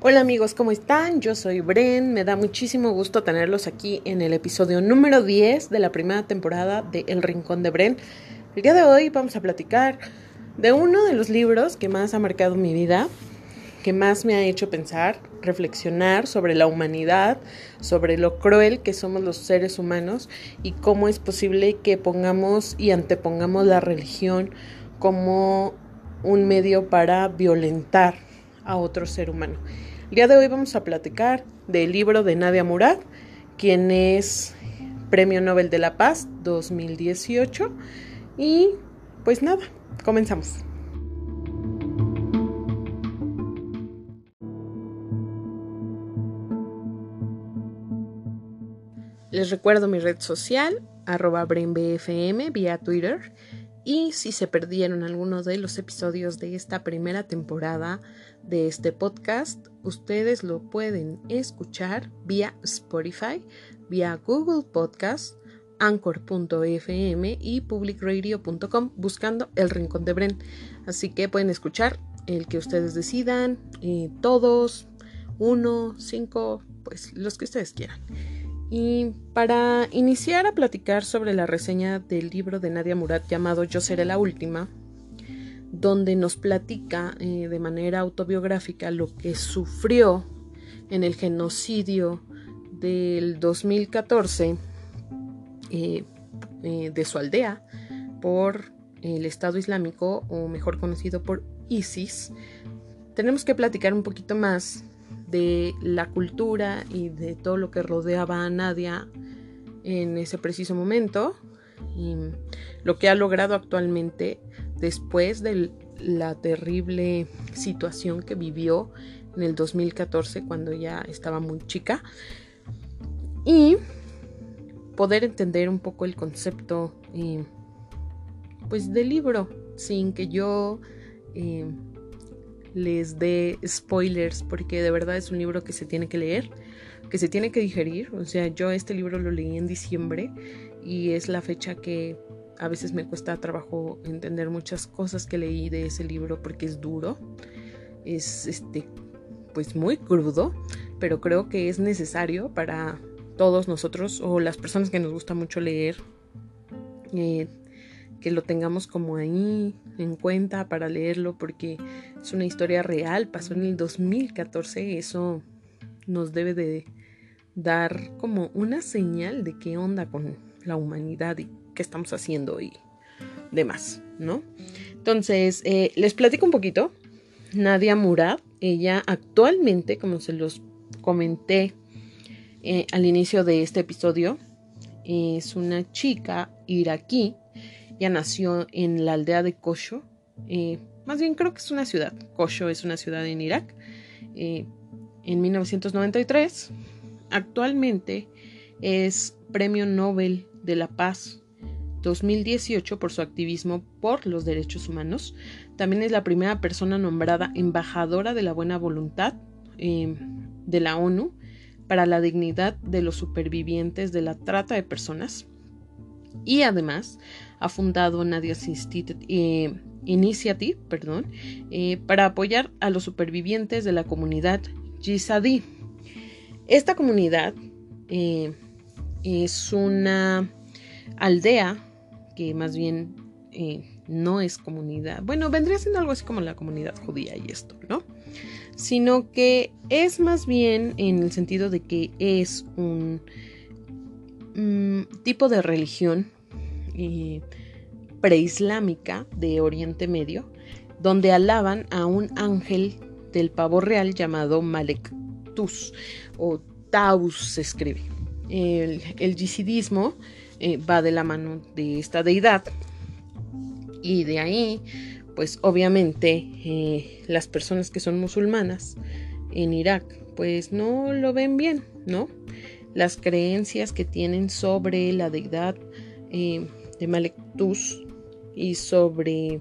Hola amigos, ¿cómo están? Yo soy Bren, me da muchísimo gusto tenerlos aquí en el episodio número 10 de la primera temporada de El Rincón de Bren. El día de hoy vamos a platicar de uno de los libros que más ha marcado mi vida, que más me ha hecho pensar, reflexionar sobre la humanidad, sobre lo cruel que somos los seres humanos y cómo es posible que pongamos y antepongamos la religión como un medio para violentar a otro ser humano. El día de hoy vamos a platicar del libro de Nadia Murad, quien es Premio Nobel de la Paz 2018. Y pues nada, comenzamos. Les recuerdo mi red social, arroba BrenBFM vía Twitter. Y si se perdieron algunos de los episodios de esta primera temporada de este podcast, ustedes lo pueden escuchar vía Spotify, vía Google Podcast, anchor.fm y publicradio.com buscando el Rincón de Bren. Así que pueden escuchar el que ustedes decidan, eh, todos, uno, cinco, pues los que ustedes quieran. Y para iniciar a platicar sobre la reseña del libro de Nadia Murat llamado Yo seré la última, donde nos platica eh, de manera autobiográfica lo que sufrió en el genocidio del 2014 eh, eh, de su aldea por el Estado Islámico, o mejor conocido por ISIS, tenemos que platicar un poquito más de la cultura y de todo lo que rodeaba a Nadia en ese preciso momento y lo que ha logrado actualmente después de la terrible situación que vivió en el 2014 cuando ya estaba muy chica. Y poder entender un poco el concepto eh, pues del libro sin que yo eh, les dé spoilers porque de verdad es un libro que se tiene que leer, que se tiene que digerir. O sea, yo este libro lo leí en diciembre y es la fecha que a veces me cuesta trabajo entender muchas cosas que leí de ese libro porque es duro. Es este pues muy crudo, pero creo que es necesario para todos nosotros o las personas que nos gusta mucho leer eh, que lo tengamos como ahí en cuenta para leerlo porque es una historia real, pasó en el 2014, eso nos debe de dar como una señal de qué onda con la humanidad y qué estamos haciendo y demás, ¿no? Entonces, eh, les platico un poquito. Nadia Murad, ella actualmente, como se los comenté eh, al inicio de este episodio, es una chica iraquí ella nació en la aldea de Kosho. Eh, más bien creo que es una ciudad. Kosho es una ciudad en Irak. Eh, en 1993. Actualmente es Premio Nobel de la Paz 2018 por su activismo por los derechos humanos. También es la primera persona nombrada embajadora de la buena voluntad eh, de la ONU para la dignidad de los supervivientes de la trata de personas. Y además ha fundado Nadia's eh, Initiative perdón, eh, para apoyar a los supervivientes de la comunidad Yizadi. Esta comunidad eh, es una aldea que más bien no es comunidad, bueno, vendría siendo algo así como la comunidad judía y esto, ¿no? Sino que es más bien en el sentido de que es un mm, tipo de religión preislámica de Oriente Medio, donde alaban a un ángel del pavo real llamado Malek Tus o Taus se escribe. El, el yisidismo eh, va de la mano de esta deidad y de ahí, pues obviamente eh, las personas que son musulmanas en Irak, pues no lo ven bien, ¿no? Las creencias que tienen sobre la deidad eh, de Malek Tus y sobre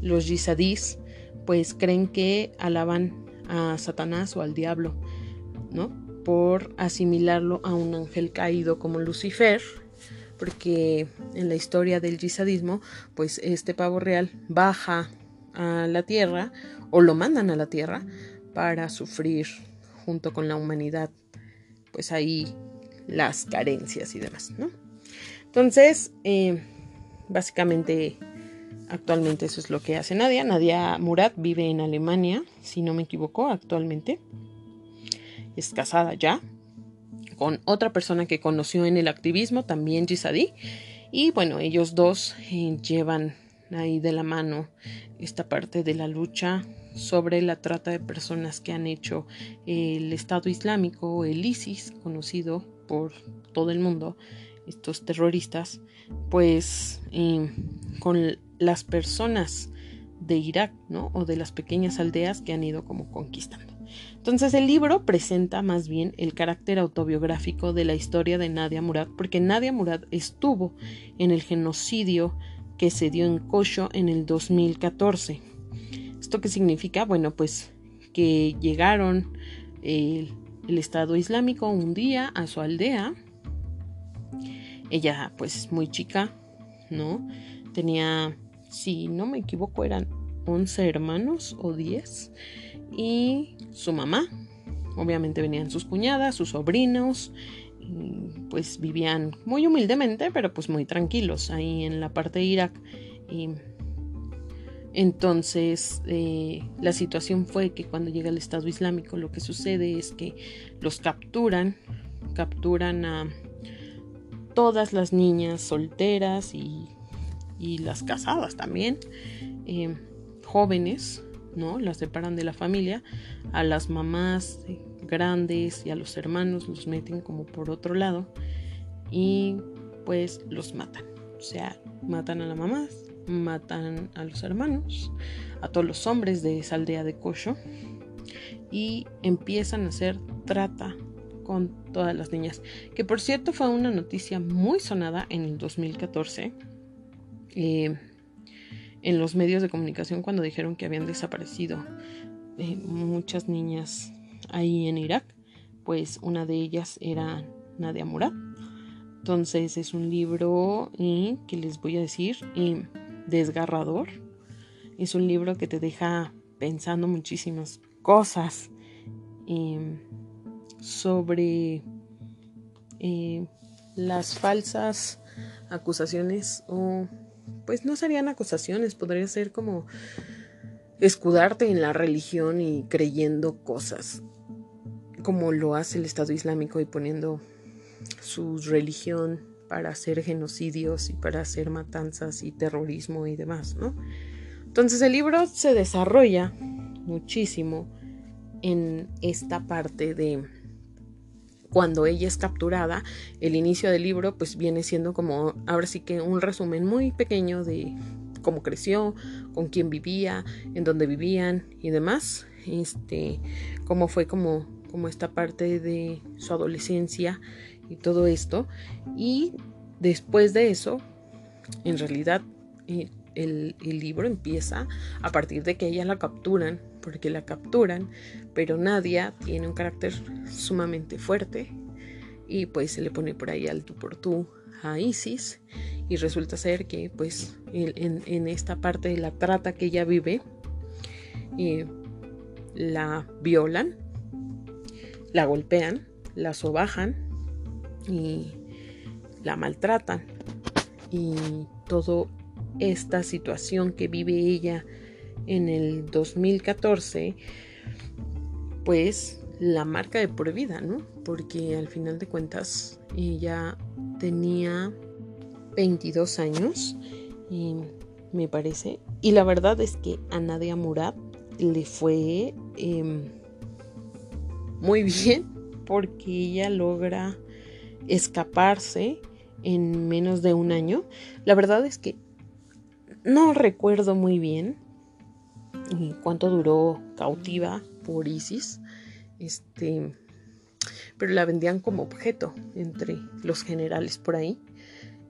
los yisadís, pues creen que alaban a Satanás o al diablo, ¿no? Por asimilarlo a un ángel caído como Lucifer, porque en la historia del yisadismo, pues este pavo real baja a la tierra o lo mandan a la tierra para sufrir junto con la humanidad, pues ahí las carencias y demás, ¿no? Entonces, eh, básicamente, actualmente eso es lo que hace Nadia. Nadia Murat vive en Alemania, si no me equivoco, actualmente. Es casada ya con otra persona que conoció en el activismo, también Gisadi. Y bueno, ellos dos eh, llevan ahí de la mano esta parte de la lucha sobre la trata de personas que han hecho el Estado Islámico, el ISIS, conocido por todo el mundo, estos terroristas, pues con las personas de Irak, ¿no? O de las pequeñas aldeas que han ido como conquistando. Entonces el libro presenta más bien el carácter autobiográfico de la historia de Nadia Murad, porque Nadia Murad estuvo en el genocidio que se dio en Kosho en el 2014. ¿Esto qué significa? Bueno, pues que llegaron el, el Estado Islámico un día a su aldea, ella, pues, muy chica, ¿no? Tenía, si no me equivoco, eran 11 hermanos o 10. Y su mamá. Obviamente venían sus cuñadas, sus sobrinos. pues vivían muy humildemente, pero pues muy tranquilos ahí en la parte de Irak. Y entonces, eh, la situación fue que cuando llega el Estado Islámico, lo que sucede es que los capturan, capturan a todas las niñas solteras y, las casadas también, eh, jóvenes, ¿no? Las separan de la familia, a las mamás grandes y a los hermanos los meten como por otro lado y pues los matan. O sea, matan a la mamá, matan a los hermanos, a todos los hombres de esa aldea de Kosho y empiezan a hacer trata con todas las niñas. Que por cierto fue una noticia muy sonada en el 2014 eh, en los medios de comunicación cuando dijeron que habían desaparecido eh, muchas niñas ahí en Irak. Pues una de ellas era Nadia Murad. Entonces es un libro eh, que les voy a decir desgarrador. Es un libro que te deja pensando muchísimas cosas sobre eh, las falsas acusaciones o pues no serían acusaciones, podría ser como escudarte en la religión y creyendo cosas como lo hace el Estado Islámico y poniendo su religión para hacer genocidios y para hacer matanzas y terrorismo y demás, ¿no? Entonces el libro se desarrolla muchísimo en esta parte de cuando ella es capturada, el inicio del libro pues viene siendo como ahora sí que un resumen muy pequeño de cómo creció, con quién vivía, en dónde vivían y demás. Este, cómo fue como, como esta parte de su adolescencia y todo esto. Y después de eso, en realidad eh, el, el, libro empieza a partir de que ella la capturan, porque la capturan, pero Nadia tiene un carácter sumamente fuerte y pues se le pone por ahí al tú por tú a Isis y resulta ser que pues en, esta parte de la trata que ella vive eh, la violan, la golpean, la sobajan y la maltratan. Y todo esta situación que vive ella en el 2014, pues la marca de por vida, ¿no? Porque al final de cuentas ella tenía 22 años, y me parece, y la verdad es que a Nadia Murad le fue em, muy bien porque ella logra escaparse en menos de un año. La verdad es que no recuerdo muy bien cuánto duró cautiva por ISIS. Este, pero la vendían como objeto entre los generales por ahí.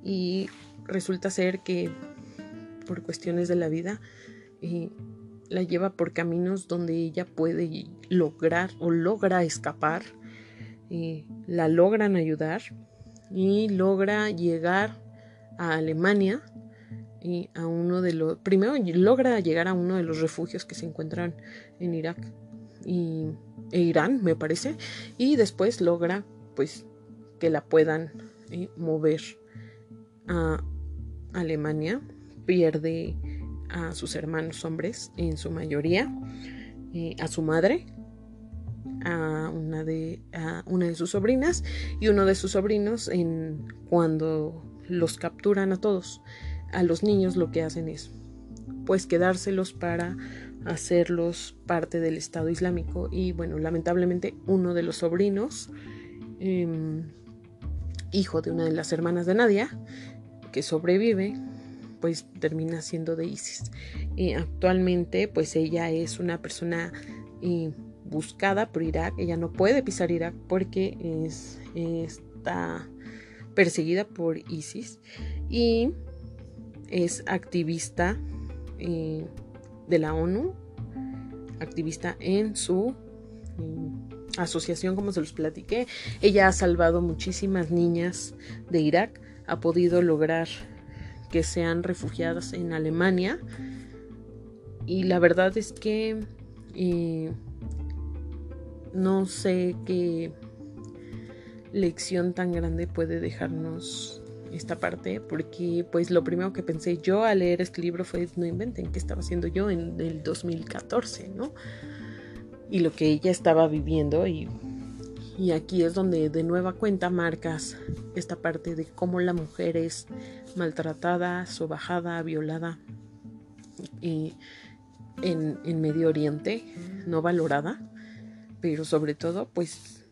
Y resulta ser que por cuestiones de la vida eh, la lleva por caminos donde ella puede lograr o logra escapar. Eh, la logran ayudar y logra llegar a Alemania y a uno de los primero logra llegar a uno de los refugios que se encuentran en Irak y, e Irán, me parece, y después logra pues que la puedan eh, mover a Alemania, pierde a sus hermanos hombres en su mayoría, eh, a su madre, a una, de, a una de sus sobrinas y uno de sus sobrinos en cuando los capturan a todos. A los niños lo que hacen es pues quedárselos para hacerlos parte del Estado Islámico y bueno, lamentablemente uno de los sobrinos, em, hijo de una de las hermanas de Nadia, que sobrevive, pues termina siendo de ISIS. y actualmente pues ella es una persona eh, buscada por Irak, ella no puede pisar Irak porque es, está perseguida por ISIS y es activista eh, de la ONU, activista en su mm, asociación, como se los platiqué. Ella ha salvado muchísimas niñas de Irak, ha podido lograr que sean refugiadas en Alemania y la verdad es que eh, no sé qué lección tan grande puede dejarnos esta parte porque pues lo primero que pensé yo al leer este libro fue no inventen qué estaba haciendo yo en el 2014, ¿no? Y lo que ella estaba viviendo y, y aquí es donde de nueva cuenta marcas esta parte de cómo la mujer es maltratada, sobajada, violada y en, en Medio Oriente, no valorada, pero sobre todo pues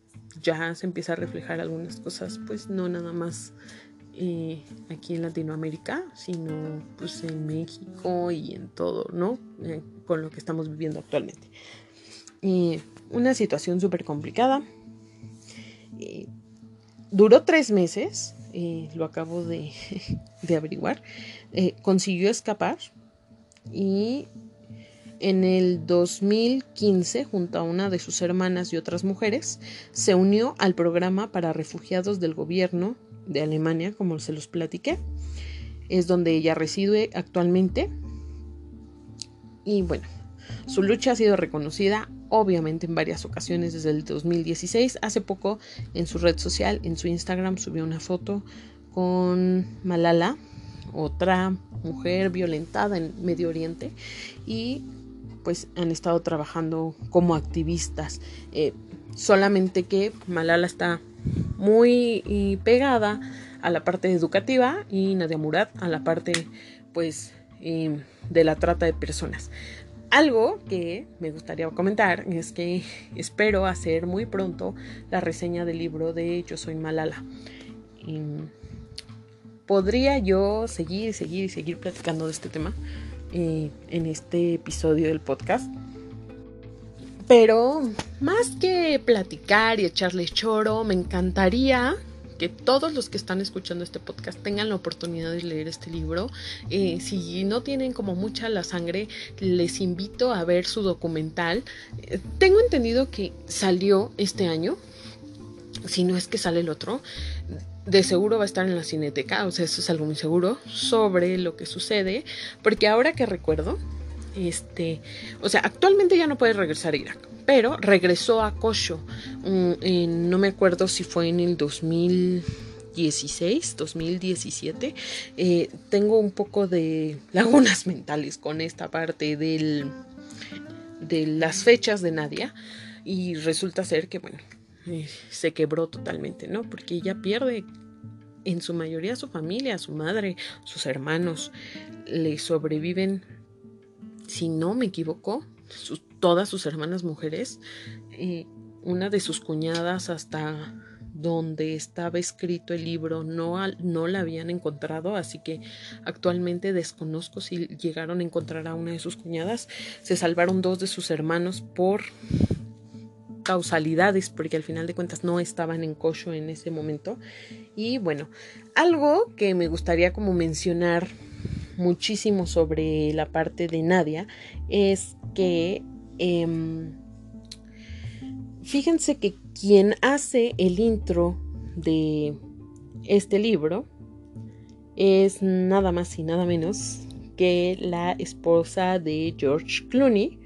ya se empieza a reflejar algunas cosas, pues no nada más eh, aquí en Latinoamérica, sino pues en México y en todo, ¿no? Eh, con lo que estamos viviendo actualmente. una situación súper complicada. duró tres meses, lo acabo de, averiguar. Eh, consiguió escapar y en el 2015, junto a una de sus hermanas y otras mujeres, se unió al programa para refugiados del gobierno de Alemania, como se los platiqué. Es donde ella reside actualmente. Y bueno, su lucha ha sido reconocida obviamente en varias ocasiones desde el 2016. Hace poco en su red social, en su Instagram, subió una foto con Malala, otra mujer violentada en Medio Oriente, y pues han estado trabajando como activistas. Eh, solamente que Malala está muy pegada a la parte educativa y Nadia Murad a la parte pues em, de la trata de personas. Algo que me gustaría comentar es que espero hacer muy pronto la reseña del libro de Yo soy Malala. Em, podría yo seguir, seguir y seguir platicando de este tema eh, en este episodio del podcast pero más que platicar y echarle choro, me encantaría que todos los que están escuchando este podcast tengan la oportunidad de leer este libro. Eh, si no tienen como mucha la sangre, les invito a ver su documental. Eh, tengo entendido que salió este año, si no es que sale el otro. De seguro va a estar en la cineteca, o sea, eso es algo muy seguro sobre lo que sucede, porque ahora que recuerdo, este, o sea, actualmente ya no puede regresar a Irak, pero regresó a Kosho. Mm, no me acuerdo si fue en el 2016, 2017. Eh, tengo un poco de lagunas mentales con esta parte del, de las fechas de Nadia y resulta ser que, bueno, eh, se quebró totalmente, ¿no? Porque ella pierde en su mayoría su familia, su madre, sus hermanos, le sobreviven si no me equivoco, todas sus hermanas mujeres, y una de sus cuñadas hasta donde estaba escrito el libro no, no la habían encontrado, así que actualmente desconozco si llegaron a encontrar a una de sus cuñadas. Se salvaron dos de sus hermanos por causalidades, porque al final de cuentas no estaban en Kosho en ese momento. Y bueno, algo que me gustaría como mencionar muchísimo sobre la parte de Nadia es que em, fíjense que quien hace el intro de este libro es nada más y nada menos que la esposa de George Clooney,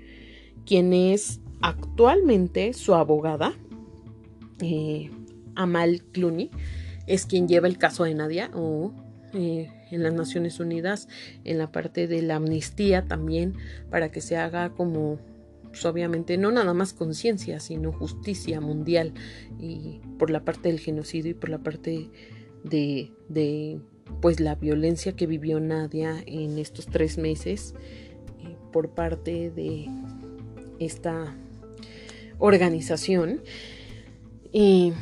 quien es actualmente su abogada, eh, Amal Clooney, es quien lleva el caso de Nadia o eh, en las Naciones Unidas en la parte de la amnistía también para que se haga como pues, obviamente no nada más conciencia sino justicia mundial y por la parte del genocidio y por la parte de, de pues la violencia que vivió Nadia en estos tres meses eh, por parte de esta organización. Y,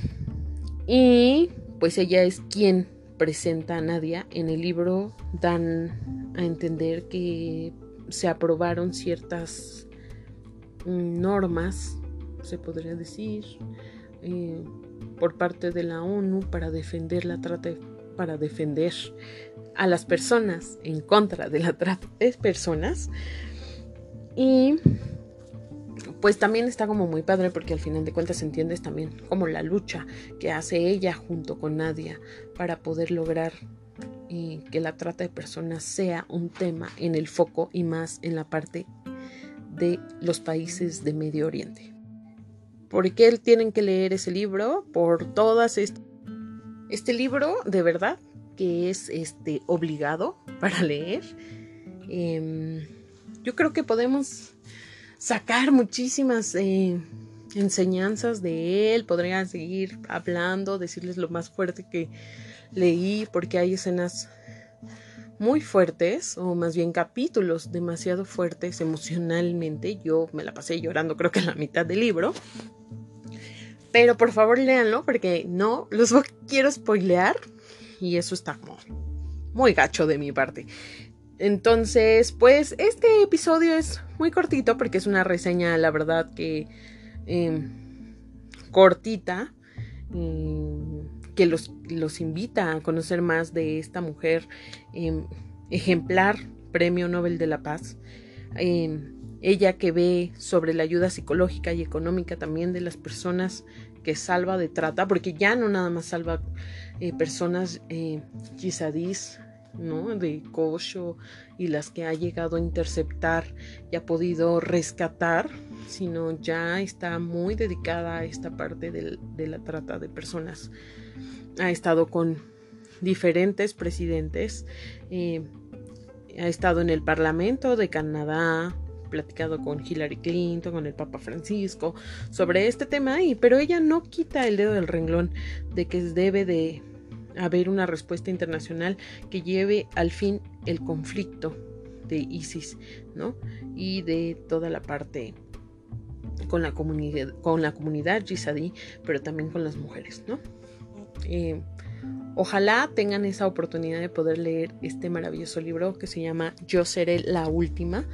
y pues ella es quien presenta a Nadia. En el libro dan a entender que se aprobaron ciertas mm, normas, se podría decir, eh, por parte de la ONU para defender la trata, para defender a las personas en contra de la trata de personas. Y pues también está como muy padre porque al final de cuentas entiendes también como la lucha que hace ella junto con Nadia para poder lograr y que la trata de personas sea un tema en el foco y más en la parte de los países de Medio Oriente. ¿Por qué tienen que leer ese libro? Por todas estas... Este libro, de verdad, que es este obligado para leer. Em, yo creo que podemos sacar muchísimas eh, enseñanzas de él, podría seguir hablando, decirles lo más fuerte que leí, porque hay escenas muy fuertes, o más bien capítulos demasiado fuertes emocionalmente. Yo me la pasé llorando creo que en la mitad del libro. Pero por favor léanlo porque no los quiero spoilear y eso está muy gacho de mi parte. Entonces, pues este episodio es muy cortito porque es una reseña, la verdad que em, cortita, em, que los, los, invita a conocer más de esta mujer em, ejemplar, Premio Nobel de la Paz. ella que ve sobre la ayuda psicológica y económica también de las personas que salva de trata, porque ya no nada más salva eh, personas eh, ¿no? de Kosho y las que ha llegado a interceptar y ha podido rescatar, sino ya está muy dedicada a esta parte de la trata de personas. Ha estado con diferentes presidentes, eh, ha estado en el Parlamento de Canadá, platicado con Hillary Clinton, con el Papa Francisco sobre este tema, y, pero ella no quita el dedo del renglón de que debe de haber una respuesta internacional que lleve al fin el conflicto de ISIS, ¿no? Y de toda la parte con la comunidad, con la comunidad yisadí, pero también con las mujeres, ¿no? Eh, ojalá tengan esa oportunidad de poder leer este maravilloso libro que se llama Yo seré la última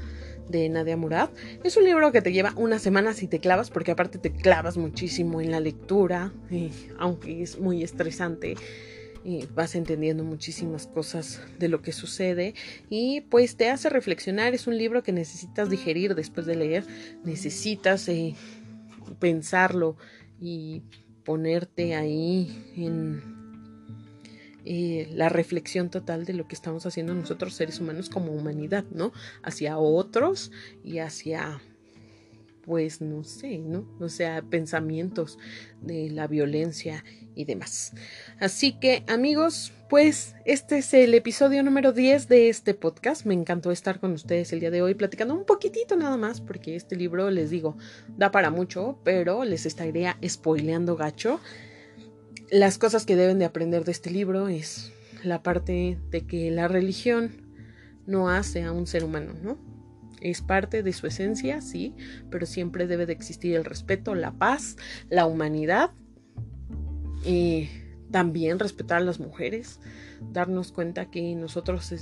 de Nadia Murad. Es un libro que te lleva una semana si te clavas, porque aparte te clavas muchísimo en la lectura, eh, aunque es muy estresante y vas entendiendo muchísimas cosas de lo que sucede y pues te hace reflexionar. Es un libro que necesitas digerir después de leer, necesitas eh, pensarlo y ponerte ahí en eh, la reflexión total de lo que estamos haciendo nosotros seres humanos como humanidad, ¿no? Hacia otros y hacia pues no sé, ¿no? O sea, pensamientos de la violencia y demás. Así que amigos, pues este es el episodio número 10 de este podcast. Me encantó estar con ustedes el día de hoy platicando un poquitito nada más, porque este libro, les digo, da para mucho, pero les estaría spoileando gacho. Las cosas que deben de aprender de este libro es la parte de que la religión no hace a un ser humano, ¿no? es parte de su esencia, sí, pero siempre debe de existir el respeto, la paz, la humanidad y también respetar a las mujeres, darnos cuenta que nosotros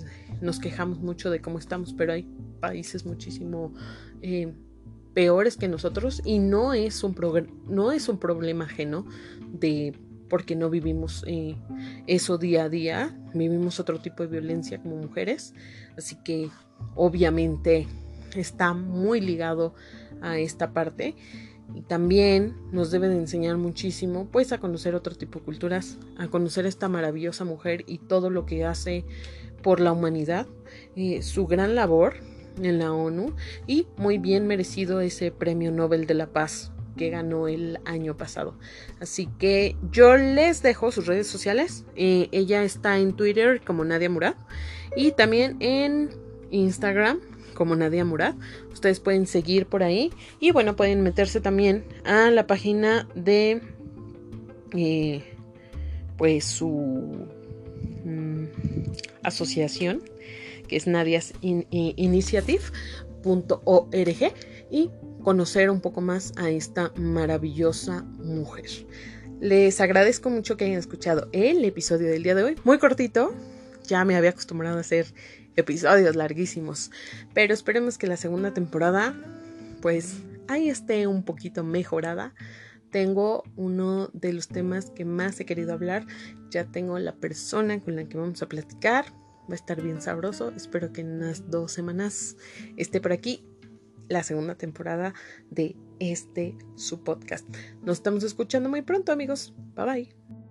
nos quejamos mucho de cómo estamos, pero hay países muchísimo eh, peores que nosotros y no es un, no es un problema ajeno de porque no vivimos eh, eso día a día, vivimos otro tipo de violencia como mujeres, así que obviamente está muy ligado a esta parte y también nos debe de enseñar muchísimo pues a conocer otro tipo de culturas, a conocer esta maravillosa mujer y todo lo que hace por la humanidad, eh, su gran labor en la ONU y muy bien merecido ese premio Nobel de la Paz que ganó el año pasado. Así que yo les dejo sus redes sociales. Eh, ella está en Twitter como Nadia Murad y también en Instagram como Nadia Murad. Ustedes pueden seguir por ahí y bueno, pueden meterse también a la página de eh, pues su mm, asociación que es Nadias Initiative.org y conocer un poco más a esta maravillosa mujer. Les agradezco mucho que hayan escuchado el episodio del día de hoy, muy cortito, ya me había acostumbrado a hacer episodios larguísimos, pero esperemos que la segunda temporada pues ahí esté un poquito mejorada. Tengo uno de los temas que más he querido hablar, ya tengo la persona con la que vamos a platicar, va a estar bien sabroso, espero que en unas dos semanas esté por aquí la segunda temporada de este su podcast. Nos estamos escuchando muy pronto amigos, bye bye.